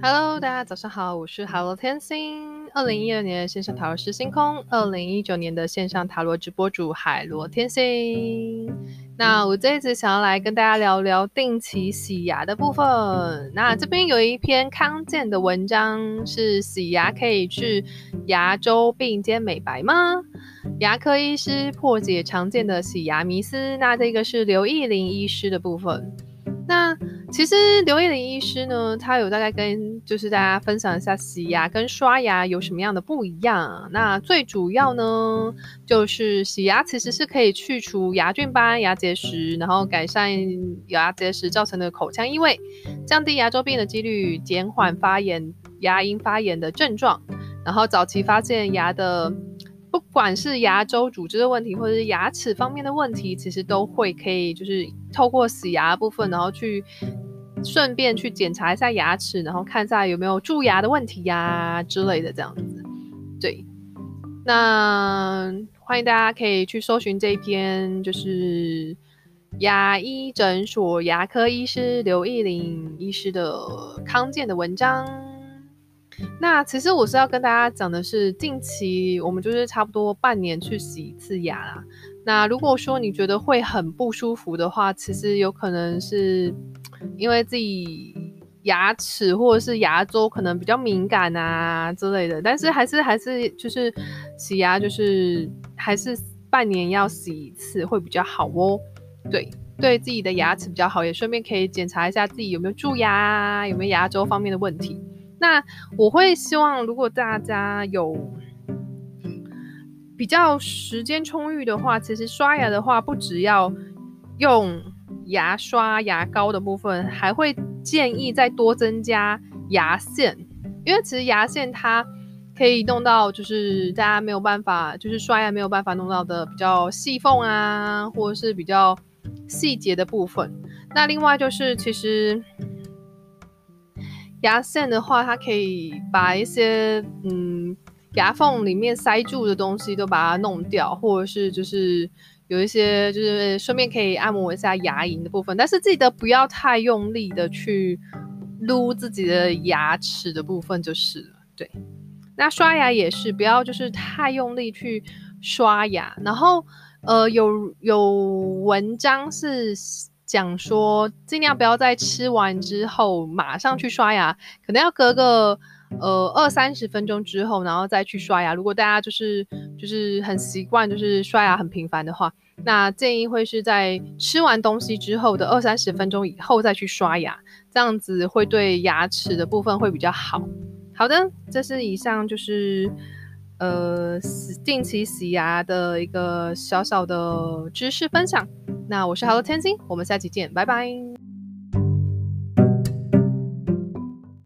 Hello，大家早上好，我是 Hello 天星，二零一二年线上塔罗师星空，二零一九年的线上塔罗直播主海螺天星。那我这一次想要来跟大家聊聊定期洗牙的部分。那这边有一篇康健的文章，是洗牙可以去牙周病兼美白吗？牙科医师破解常见的洗牙迷思。那这个是刘奕霖医师的部分。那其实刘奕霖医师呢，他有大概跟就是大家分享一下洗牙跟刷牙有什么样的不一样。那最主要呢，就是洗牙其实是可以去除牙菌斑、牙结石，然后改善牙结石造成的口腔异味，降低牙周病的几率，减缓发炎、牙龈发炎的症状，然后早期发现牙的。不管是牙周组织的问题，或者是牙齿方面的问题，其实都会可以，就是透过洗牙部分，然后去顺便去检查一下牙齿，然后看一下有没有蛀牙的问题呀、之类的这样子。对，那欢迎大家可以去搜寻这一篇，就是牙医诊所牙科医师刘奕霖医师的康健的文章。那其实我是要跟大家讲的是，近期我们就是差不多半年去洗一次牙啦。那如果说你觉得会很不舒服的话，其实有可能是因为自己牙齿或者是牙周可能比较敏感啊之类的。但是还是还是就是洗牙就是还是半年要洗一次会比较好哦。对，对自己的牙齿比较好，也顺便可以检查一下自己有没有蛀牙，有没有牙周方面的问题。那我会希望，如果大家有比较时间充裕的话，其实刷牙的话，不只要用牙刷、牙膏的部分，还会建议再多增加牙线，因为其实牙线它可以弄到，就是大家没有办法，就是刷牙没有办法弄到的比较细缝啊，或者是比较细节的部分。那另外就是其实。牙线的话，它可以把一些嗯牙缝里面塞住的东西都把它弄掉，或者是就是有一些就是顺便可以按摩一下牙龈的部分，但是记得不要太用力的去撸自己的牙齿的部分就是了。对，那刷牙也是不要就是太用力去刷牙，然后呃有有文章是。讲说，尽量不要在吃完之后马上去刷牙，可能要隔个呃二三十分钟之后，然后再去刷牙。如果大家就是就是很习惯，就是刷牙很频繁的话，那建议会是在吃完东西之后的二三十分钟以后再去刷牙，这样子会对牙齿的部分会比较好。好的，这是以上就是呃定期洗牙的一个小小的知识分享。那我是 Hello 天星，我们下期见，拜拜。